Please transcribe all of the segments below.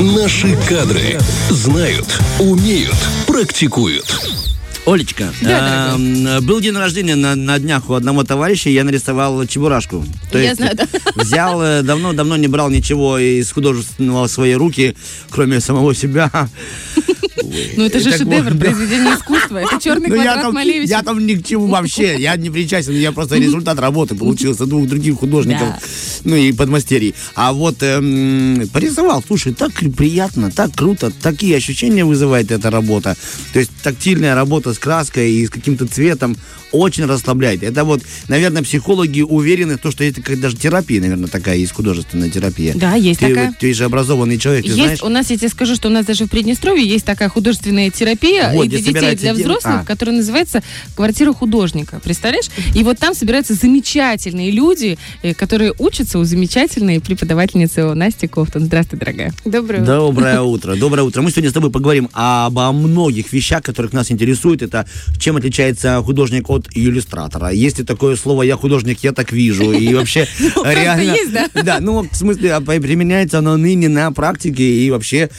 Наши кадры знают, умеют, практикуют. Олечка, Да, эм, был день рождения на, на днях у одного товарища, я нарисовал чебурашку. То Я есть знаю, да. Взял, э, давно-давно не брал ничего из художественного в свои руки, кроме самого себя. Ну это же шедевр, произведение искусства. Это черный Ну, квадрат Малевича. я там ни к чему вообще, я не причастен, я просто результат работы получился двух других художников, ну и подмастерий. А вот эм, порисовал, слушай, так приятно, так круто, такие ощущения вызывает эта работа. То есть тактильная работа с краской и с каким-то цветом очень расслабляет. Это вот, наверное, психологи уверены в том, что это как даже терапия, наверное, такая есть художественная терапия. Да, есть ты, такая. ты же образованный человек, ты Есть, знаешь? у нас, я тебе скажу, что у нас даже в Приднестровье есть такая художественная терапия Вот, и для детей, для взрослых, а. которая называется «Квартира художника». Представляешь? И вот там собираются замечательные люди, э, которые учатся у замечательной преподавательницы Насти Кофтон. Здравствуй, дорогая. Доброе утро. Доброе утро. Доброе утро. Мы сегодня с тобой поговорим обо многих вещах, которых нас интересует. Это чем отличается художник от иллюстратора. Есть ли такое слово «я художник, я так вижу». И вообще реально... Да, ну, в смысле, а, применяется оно ныне на практике и вообще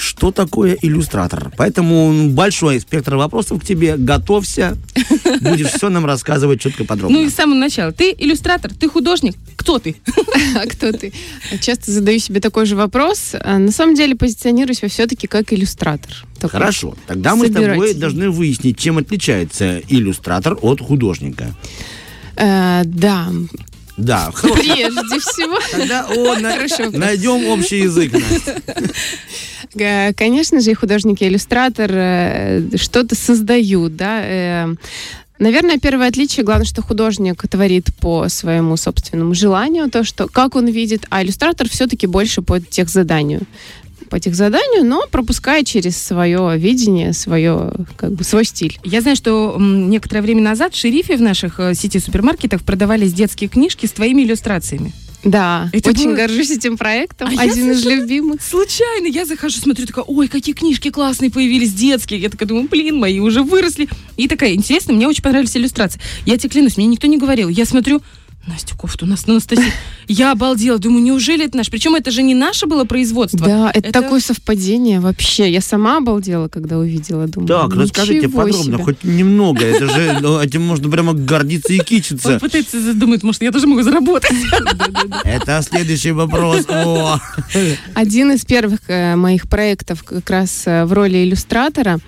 что такое иллюстратор. Поэтому большой спектр вопросов к тебе. Готовься. Будешь все нам рассказывать четко подробно. Ну и с самого начала. Ты иллюстратор, ты художник. Кто ты? А кто ты? Часто задаю себе такой же вопрос. А На самом деле позиционирую себя все-таки как иллюстратор. Такой. Хорошо. Тогда мы с тобой должны выяснить, чем отличается иллюстратор от художника. Э, да, Да, хорошо. прежде всего. Тогда о, на- Хорошо. найдем общий язык. Настя. Э, Конечно же, и художник, и иллюстратор э, что-то создают, да. э. Наверное, первое отличие, главное, что художник творит по своему собственному желанию, то, что как он видит, а иллюстратор все-таки больше по техзаданию по техзаданию, но пропуская через свое видение, свое, как бы, свой стиль. Я знаю, что некоторое время назад в шерифе в наших сети супермаркетов продавались детские книжки с твоими иллюстрациями. Да, Это очень было- горжусь этим проектом. А Один из любимых. Случайно я захожу, смотрю, такая, ой, какие книжки классные появились, детские. Я такая думаю, блин, мои уже выросли. И такая, интересно, мне очень понравились иллюстрации. Я тебе клянусь, мне никто не говорил. Я смотрю, Настя Кофту, у нас Анастасия. Я обалдела, думаю, неужели это наш? Причем это же не наше было производство. Да, это, Это- такое совпадение вообще. Я сама обалдела, когда увидела. Думаю, Так, расскажите «Ничего подробно, себе». хоть немного. Это же, ну, этим можно прямо гордиться и Он кичиться. пытается задумать, может, я тоже могу заработать. Это следующий вопрос. О, Один из первых э, моих проектов как раз э, в роли иллюстратора.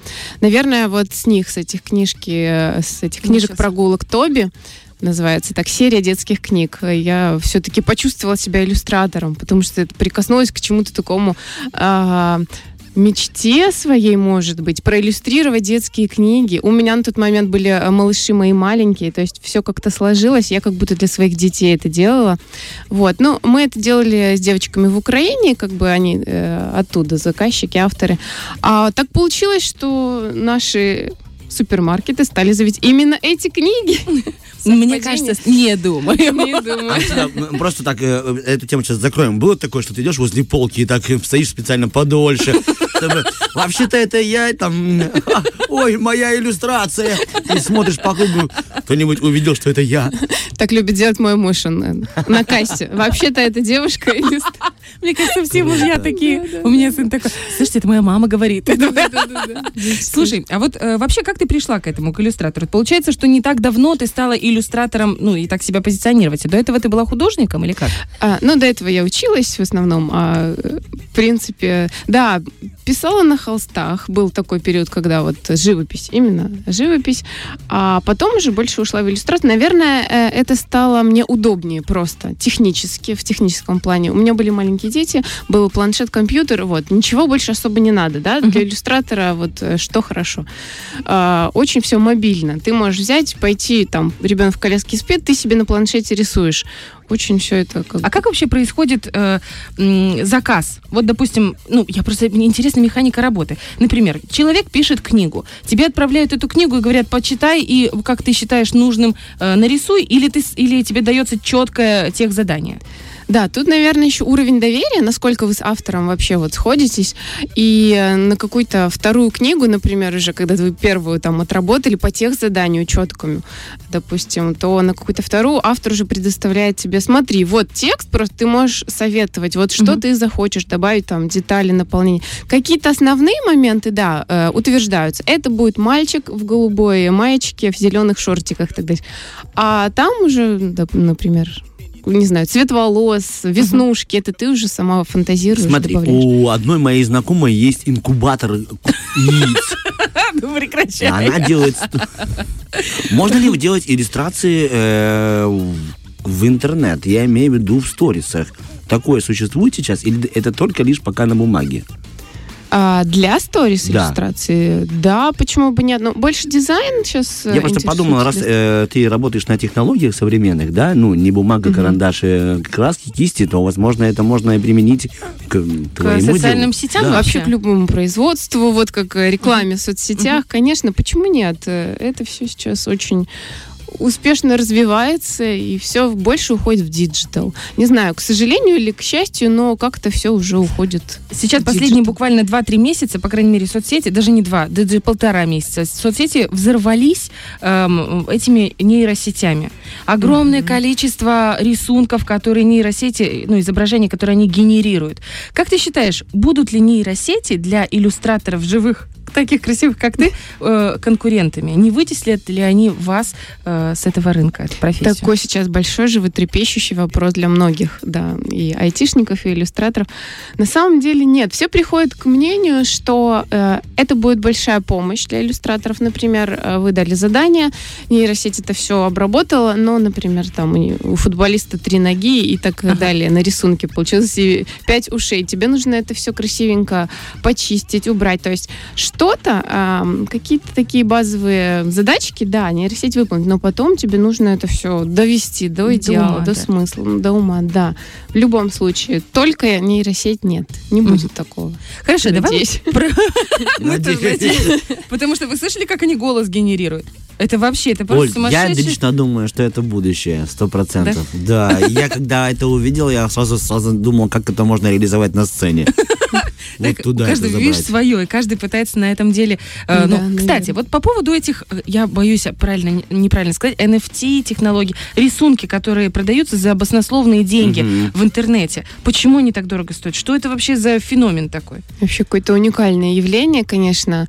Наверное, вот с них, с этих книжки, э, с этих Ну, книжек прогулок Тоби, называется так, серия детских книг. Я все-таки почувствовала себя иллюстратором, потому что это прикоснулась к чему-то такому а, мечте своей, может быть, проиллюстрировать детские книги. У меня на тот момент были э, малыши мои маленькие, то есть все как-то сложилось, я как будто для своих детей это делала. Вот, ну, мы это делали с девочками в Украине, как бы они э, оттуда, заказчики, авторы. А так получилось, что наши супермаркеты стали завить именно эти книги. Мне кажется, не думаю. Не думаю. а Просто так, э, эту тему сейчас закроем. Было такое, что ты идешь возле полки и так э, стоишь специально подольше, чтобы... Вообще-то это я, там... «А, Ой, моя иллюстрация. И смотришь по кругу, кто-нибудь увидел, что это я. Так любит делать мой муж он, э, на кассе. Вообще-то эта девушка. Мне кажется, все мужья такие. У меня сын такой, слушайте, это моя мама говорит. Слушай, а вот э, вообще как ты пришла к этому, к иллюстратору? Получается, что не так давно ты стала иллюстратором, ну и так себя позиционировать. До этого ты была художником или как? А, ну, до этого я училась в основном. А, в принципе, да, писала на холстах. Был такой период, когда вот живопись, именно живопись. А потом уже больше ушла в иллюстрацию. Наверное, э, это стало мне удобнее просто технически, в техническом плане. У меня были маленькие дети, был планшет, компьютер, вот. Ничего больше особо не надо, да? Для иллюстратора вот э, что хорошо. А, очень все мобильно. Ты можешь взять, пойти, там, ребенок в коляске спит, ты себе на планшете рисуешь. Очень все это как А как вообще происходит э, м, заказ? Вот, допустим, ну, я просто, мне интересна механика работы. Например, человек пишет книгу, тебе отправляют эту книгу и говорят, почитай, и как ты считаешь нужным, э, нарисуй, или, ты, или тебе дается четкое тех задание? Да, тут, наверное, еще уровень доверия, насколько вы с автором вообще вот сходитесь, и э, на какую-то вторую книгу, например, уже когда вы первую там отработали по тех заданию четкому, допустим, то на какую-то вторую автор уже предоставляет тебе, смотри, вот текст, просто ты можешь советовать, вот что Мгм. ты захочешь добавить там детали наполнения. Какие-то основные моменты, да, э, утверждаются. Это будет мальчик в голубой маечке, в зеленых шортиках так далее. А там уже, например, не знаю, цвет волос, веснушки, это ты уже сама фантазируешь, Смотри, добавляешь. у одной моей знакомой есть инкубатор яиц. Ну, прекращай. Она делает... Можно ли делать иллюстрации э, в интернет? Я имею в виду в сторисах. Такое существует сейчас? Или это только лишь пока на бумаге? А для сторис Да. иллюстрации, да, почему бы нет? Ну, больше дизайн сейчас Я просто подумал, раз э, ты работаешь на технологиях современных, да, ну, не бумага, карандаш, э, краски, кисти, то, возможно, это можно и применить к, твоему социальным делу. сетям Да. вообще? Вообще к любому производству, вот как э, рекламе в соцсетях, конечно, почему нет? Э, Это все сейчас очень успешно развивается, и все больше уходит в digital. Не знаю, к сожалению или к счастью, но как-то все уже уходит. Сейчас последние буквально 2-3 месяца, по крайней мере, соцсети, даже не два, даже полтора месяца, соцсети взорвались эм, этими нейросетями. Огромное количество рисунков, которые нейросети, ну, изображений, которые они генерируют. Как ты считаешь, будут ли нейросети для иллюстраторов живых, таких красивых, как ты, э, конкурентами? Не вытеслят ли они вас э, с этого рынка, эту профессию? Такой сейчас большой животрепещущий вопрос для многих, да, и айтишников, и иллюстраторов. На самом деле нет. Все приходят к мнению, что э, это будет большая помощь для иллюстраторов. Например, вы дали задание, нейросеть это все обработала, но, например, там у, футболиста три ноги и так далее на рисунке получилось и пять ушей. Тебе нужно это все красивенько почистить, убрать. То есть что-то, какие-то такие базовые задачки, да, нейросеть выполнит, но потом тебе нужно это все довести до До идеала, ума, до да. смысла, до ума, да. В любом случае, только нейросеть нет, не будет такого. Хорошо, давай Надеюсь. Потому что вы слышали, как они голос генерируют? Это вообще, это Оль, просто я сумасшедший... лично думаю, что это будущее, сто процентов. Да, я когда это увидел, я сразу, сразу думал, как это можно реализовать на сцене. Вот Так, туда у каждого, видишь, свое, и каждый пытается на этом деле... э, ну, Да, кстати, наверное. вот по поводу этих, э, я боюсь правильно, не- неправильно сказать, NFT технологий, рисунки, которые продаются за баснословные деньги Мгм. в интернете. Почему они так дорого стоят? Что это вообще за феномен такой? Вообще какое-то уникальное явление, конечно.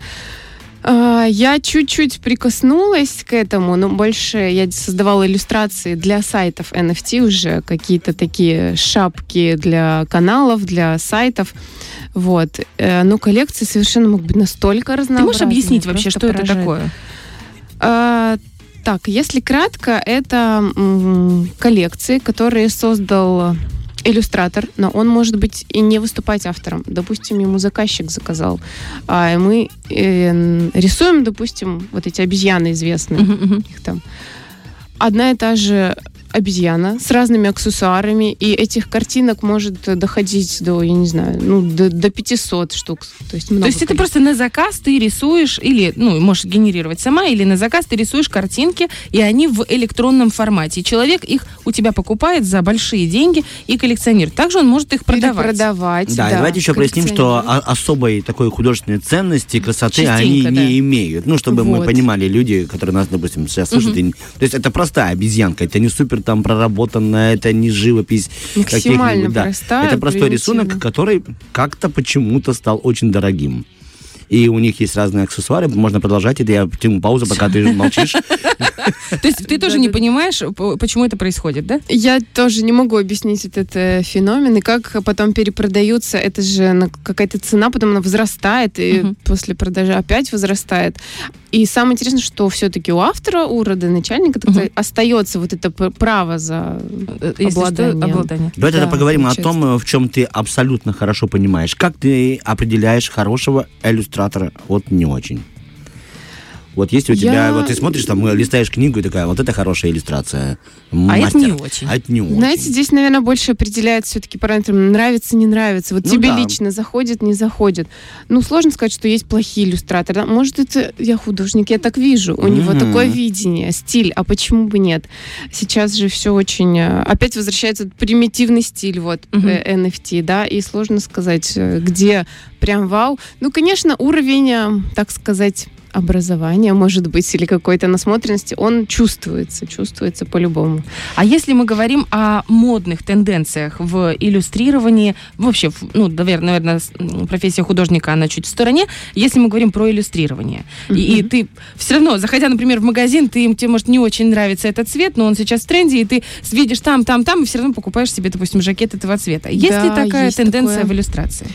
А, Я чуть-чуть прикоснулась к этому, но больше я создавала иллюстрации для сайтов NFT уже, какие-то такие шапки для каналов, для сайтов. Вот. Э, Но коллекции совершенно могут быть настолько Ты разнообразные. можешь объяснить вообще, что это поражает. такое? А, Так, если кратко, это м, коллекции, которые создал иллюстратор, но он может быть и не выступать автором. Допустим, ему заказчик заказал, а мы э, рисуем, допустим, вот эти обезьяны известные, Мгм, мгм. их там. Одна и та же обезьяна с разными аксессуарами, и этих картинок может доходить до, я не знаю, ну, до, до 500 штук. То есть, много То есть это просто на заказ ты рисуешь, или, ну, можешь генерировать сама, или на заказ ты рисуешь картинки, и они в электронном формате. И человек их у тебя покупает за большие деньги и коллекционирует. Также он может их продавать. Продавать, Да, и давайте еще проясним, что особой такой художественной ценности, красоты они Частенько, не да. имеют. Ну, чтобы мы Вот. понимали, люди, которые нас, допустим, сейчас слушают, и не- то есть это простая обезьянка, это не супер там проработанная, это не живопись. Максимально каких-нибудь, да. простая, Это простой примитивная. рисунок, который как-то почему-то стал очень дорогим. И у них есть разные аксессуары. Можно продолжать это. Я тяну паузу, пока ты молчишь. То есть ты тоже не понимаешь, почему это происходит, да? Я тоже не могу объяснить этот э, феномен, и как потом перепродаются, это же какая-то цена, потом она возрастает, и после продажи опять возрастает. И самое интересное, что все-таки у автора, у родоначальника так Мгм. сказать, остается вот это право за Э, что, обладание. обладание. Давай тогда Да, поговорим о том, в чем ты абсолютно хорошо понимаешь. Как ты определяешь хорошего иллюстратора от не очень? Вот есть у тебя, Я- вот ты смотришь, там, э, листаешь книгу и такая, вот это хорошая иллюстрация. А это Мастер. не очень. А это не очень. Знаете, здесь, наверное, больше определяет все-таки параметр нравится, не нравится. Вот Ну тебе да. лично заходит, не заходит. Ну, сложно сказать, что есть плохие иллюстраторы. Может, это я художник, я так вижу. У него Мгм. такое видение, стиль. А почему бы нет? Сейчас же все очень... э, Опять возвращается примитивный стиль, вот, э, NFT, да, и сложно сказать, э, где прям вау. Ну, конечно, уровень, э, так сказать, образования, может быть, или какой-то насмотренности, он чувствуется, чувствуется по-любому. А если мы говорим о модных тенденциях в иллюстрировании, вообще, ну, наверное, профессия художника, она чуть в стороне, если мы говорим про иллюстрирование. И, и ты все равно, заходя, например, в магазин, ты, тебе, может, не очень нравится этот цвет, но он сейчас в тренде, и ты видишь там, там, там, и все равно покупаешь себе, допустим, жакет этого цвета. Есть ли Да, такая есть тенденция такое. в иллюстрации?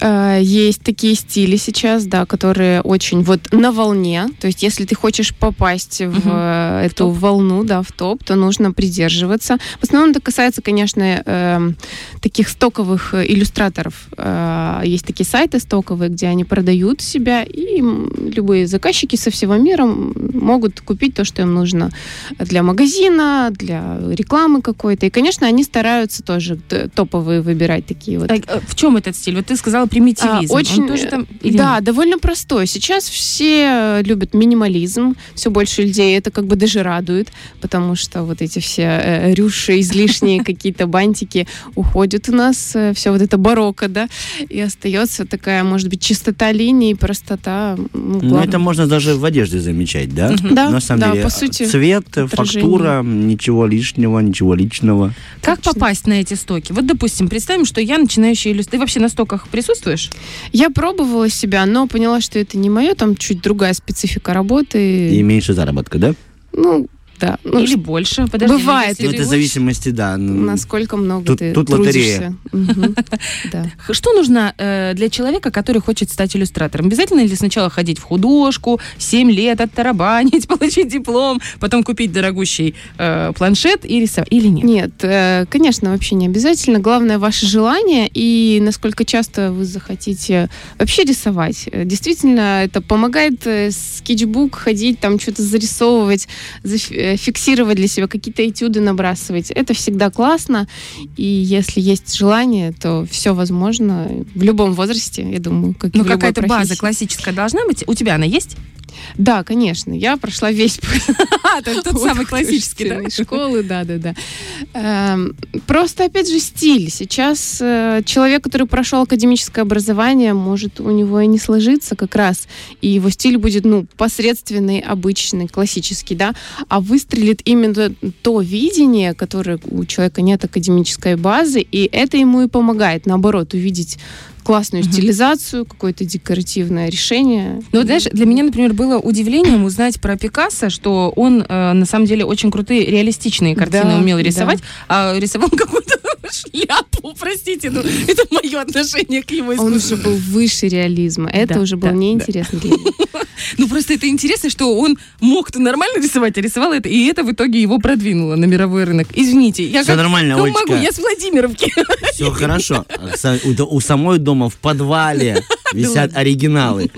Э, Есть такие стили сейчас, да, которые очень вот на волне. То есть, если ты хочешь попасть в э, эту топ. волну, да, в топ, то нужно придерживаться. В основном это касается, конечно, эм, таких стоковых э, иллюстраторов. Э, Есть такие сайты стоковые, где они продают себя, и любые заказчики со всего мира могут купить то, что им нужно для магазина, для рекламы какой-то. И, конечно, они стараются тоже топовые выбирать такие вот э, в чем этот стиль? Вот ты сказала примитивизм. а, очень, Он тоже там или да, довольно простой. Сейчас все э, любят минимализм, все больше людей это как бы даже радует, потому что вот эти все э, рюши, излишние какие-то бантики уходят у нас, все вот это барокко, да, и остается такая, может быть, чистота линий, простота. ну, Ну, это можно даже в одежде замечать, да? Да, На самом да, деле, по сути, цвет, отражение. фактура, ничего лишнего, ничего личного. Как Точно. попасть на эти стоки? Вот, допустим, представим, что я начинающий иллюстратор. Вообще на стоках присутствуешь? Я пробовала себя, но поняла, что это не мое, там чуть другая специфика работы. И меньше заработка, да? Ну, да. Ну, Или больше? Подожди, бывает. Ну, ты это в зависимости, да. ну, насколько много Тут- ты тут лотерея. трудишься. Что нужно э, для человека, который хочет стать иллюстратором? Обязательно ли сначала ходить в художку, 7 лет оттарабанить, получить диплом, потом купить дорогущий э, планшет и рисовать? Или нет? Нет, э, конечно, вообще не обязательно. Главное ваше желание и насколько часто вы захотите вообще рисовать. Действительно, это помогает скетчбук ходить, там что-то зарисовывать, фиксировать для себя, какие-то этюды набрасывать. Это всегда классно. И если есть желание, то все возможно в любом возрасте, я думаю, как и Ну, в какая-то база классическая должна быть. У тебя она есть? Да, конечно. Я прошла весь А, то есть тот самый классический, школы, да, да, да. Эм, Просто, опять же, стиль. Сейчас э, человек, который прошел академическое образование, может у него и не сложиться как раз, и его стиль будет, ну, посредственный, обычный, классический, да, а выстрелит именно то видение, которое у человека нет академической базы, и это ему и помогает, наоборот, увидеть классную Мгм. стилизацию, какое-то декоративное решение. Ну, вот, знаешь, для меня, например, было удивлением узнать про Пикассо, что он, э, на самом деле, очень крутые, реалистичные картины Да, умел да. рисовать, а рисовал какую-то шляпу, простите, ну, это мое отношение к его Он искусству. уже был выше реализма. Это Да, уже было да, неинтересно для него. Ну, просто это интересно, что он мог-то нормально рисовать, а рисовал это, и это в итоге его продвинуло на мировой рынок. Извините, я Всё как, нормально, как Олечка. могу, я с Владимировки. Все хорошо. У самой дома в подвале висят оригиналы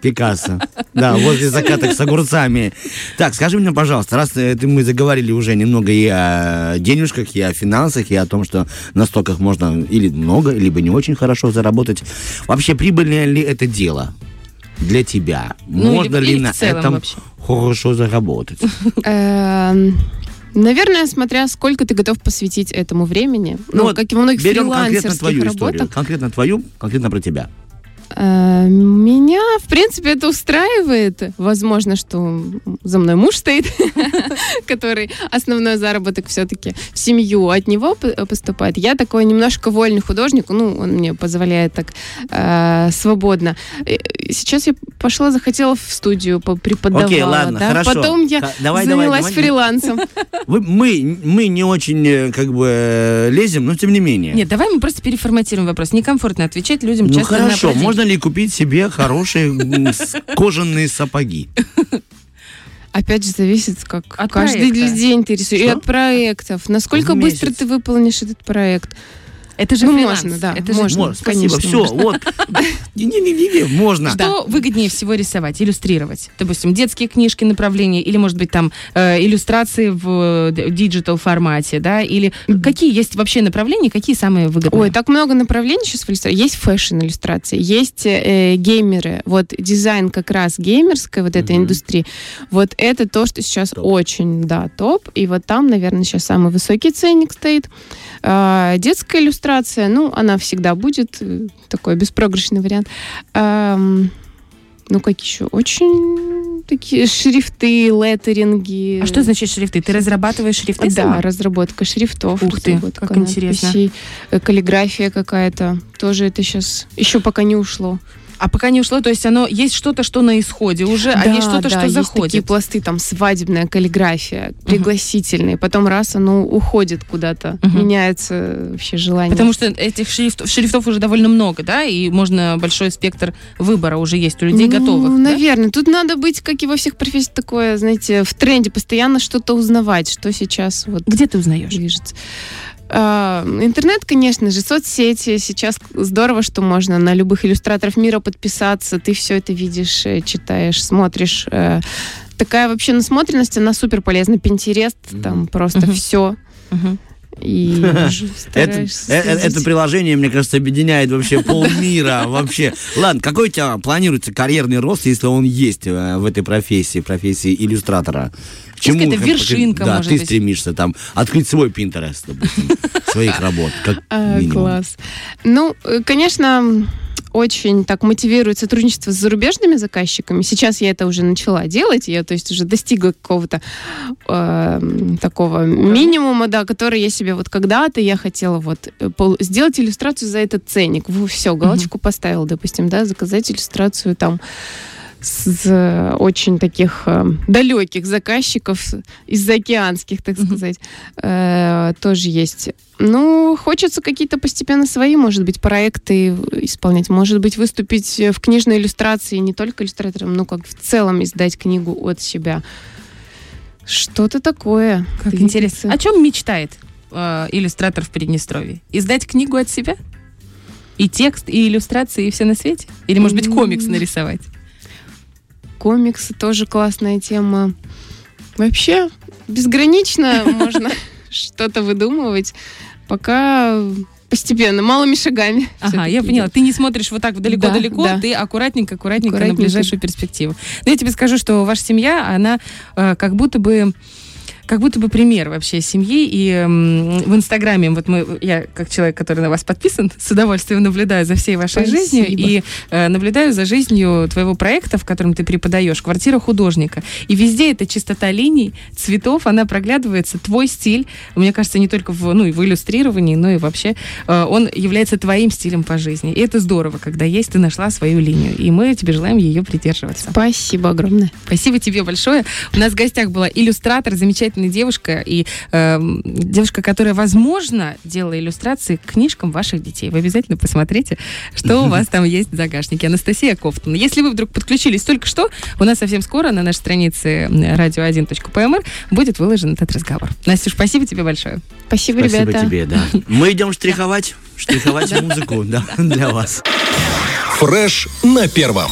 Пикассо. Да, возле закаток с огурцами. Так, скажи мне, пожалуйста, раз э, ты- мы заговорили уже немного и о денежках, и о финансах, и о том, что на стоках можно или много, либо не очень хорошо заработать. Вообще, прибыльное ли это дело для тебя? Ну, можно или- ли или на этом вообще. хорошо заработать? Эм, Наверное, смотря сколько ты готов посвятить этому времени. Ну, вот как и во многих Берем конкретно твою историю. работах. Конкретно твою, конкретно про тебя. Э, Меня, в принципе, это устраивает. Возможно, что за мной муж стоит, который основной заработок все-таки в семью от него поступает. Я такой немножко вольный художник, ну, он мне позволяет так э, свободно. Сейчас я пошла, захотела в студию преподавала. Окей, ладно, да. хорошо. Потом я давай, занялась давай. фрилансом. Вы- мы, мы не очень э, как бы лезем, но тем не менее. Нет, давай мы просто переформатируем вопрос. Некомфортно отвечать людям ну часто на хорошо, можно ли купить себе хорошие кожаные сапоги? Опять же, зависит, как От каждый проекта. день ты рисуешь. И Что? от проектов. Насколько быстро ты выполнишь этот проект. Это же Ну, фриланс. можно, да, Это же можно. Можно, спасибо, все, можно. вот. Не-не-не, можно. Что выгоднее всего рисовать, иллюстрировать? Допустим, детские книжки направления, или, может быть, там э, иллюстрации в э, digital формате, да? Или какие есть вообще направления, какие самые выгодные? Ой, так много направлений сейчас в иллюстрации. Есть фэшн-иллюстрации, есть э, геймеры. Вот дизайн как раз геймерской вот этой индустрии. Вот это то, что сейчас очень, да, топ. И вот там, наверное, сейчас самый высокий ценник стоит. А, детская иллюстрация, ну, она всегда будет. э, Такой беспроигрышный вариант. Ам, ну, как еще? Очень такие шрифты, леттеринги. А что значит шрифты? Ты разрабатываешь шрифты Да, сама? разработка шрифтов. Ух ты, как интересно. надписей, э, Каллиграфия какая-то. Тоже это сейчас еще пока не ушло. А пока не ушло, то есть оно есть что-то, что на исходе уже, а Да, есть что-то, да, что есть заходит. такие пласты, там свадебная каллиграфия, пригласительные. Потом раз оно уходит куда-то, Мгм. меняется вообще желание. Потому что этих шрифтов, шрифтов уже довольно много, да, и можно большой спектр выбора уже есть у людей Ну, готовых. да? Наверное. Тут надо быть, как и во всех профессиях, такое, знаете, в тренде, постоянно что-то узнавать, что сейчас вот Где ты узнаешь? движется. А, Интернет, конечно же, соцсети. Сейчас здорово, что можно на любых иллюстраторов мира подписаться. Ты все это видишь, э, читаешь, смотришь. Э, Такая вообще насмотренность, она супер полезна. Pinterest, там просто все. И Это, стараешься э- э- это приложение, мне кажется, объединяет вообще полмира вообще. Ладно, какой у тебя планируется карьерный рост, если он есть э, в этой профессии, профессии иллюстратора? К какая-то как- вершинка, да, может ты быть? стремишься там открыть свой Pinterest, допустим, своих работ, как А, минимум. класс. Ну, конечно, очень так мотивирует сотрудничество с зарубежными заказчиками. Сейчас я это уже начала делать, я, то есть, уже достигла какого-то э, такого минимума, да, который я себе вот когда-то я хотела вот э, сделать иллюстрацию за этот ценник. Все, галочку поставила, допустим, да, заказать иллюстрацию там с очень таких э, далеких заказчиков, из заокеанских, так сказать, э, тоже есть. Ну, хочется какие-то постепенно свои, может быть, проекты исполнять, может быть, выступить в книжной иллюстрации, не только иллюстратором, но как в целом издать книгу от себя. Что-то такое. Как двигаться. интересно. О чем мечтает э, иллюстратор в Приднестровье? Издать книгу от себя? И текст, и иллюстрации, и все на свете? Или, может быть, комикс нарисовать? Комиксы тоже классная тема. Вообще, безгранично можно что-то выдумывать, пока постепенно, малыми шагами. Ага, я поняла. Ты не смотришь вот так далеко-далеко, Да, да. ты аккуратненько, аккуратненько, на Аккуратненько. ближайшую перспективу. Но я тебе скажу, что ваша семья, она э, как будто бы как будто бы пример вообще семьи. И м, в Инстаграме, вот мы, я как человек, который на вас подписан, с удовольствием наблюдаю за всей вашей Спасибо. жизнью и э, наблюдаю за жизнью твоего проекта, в котором ты преподаешь, «Квартира художника». И везде эта чистота линий, цветов, она проглядывается, твой стиль. Мне кажется, не только в, ну, и в иллюстрировании, но и вообще э, он является твоим стилем по жизни. И это здорово, когда есть, ты нашла свою линию. И мы тебе желаем ее придерживаться. Спасибо огромное. Спасибо тебе большое. У нас в гостях была иллюстратор, замечательная девушка и эм, девушка, которая, возможно, делала иллюстрации к книжкам ваших детей. Вы обязательно посмотрите, что у вас там есть в загашнике. Анастасия Кофтон. Если вы вдруг подключились только что, у нас совсем скоро на нашей странице radio1.pmr будет выложен этот разговор. Настюш, спасибо тебе большое. Спасибо, Спасибо ребята. тебе, да. Мы идем штриховать, штриховать музыку, да, для вас. Фреш на первом.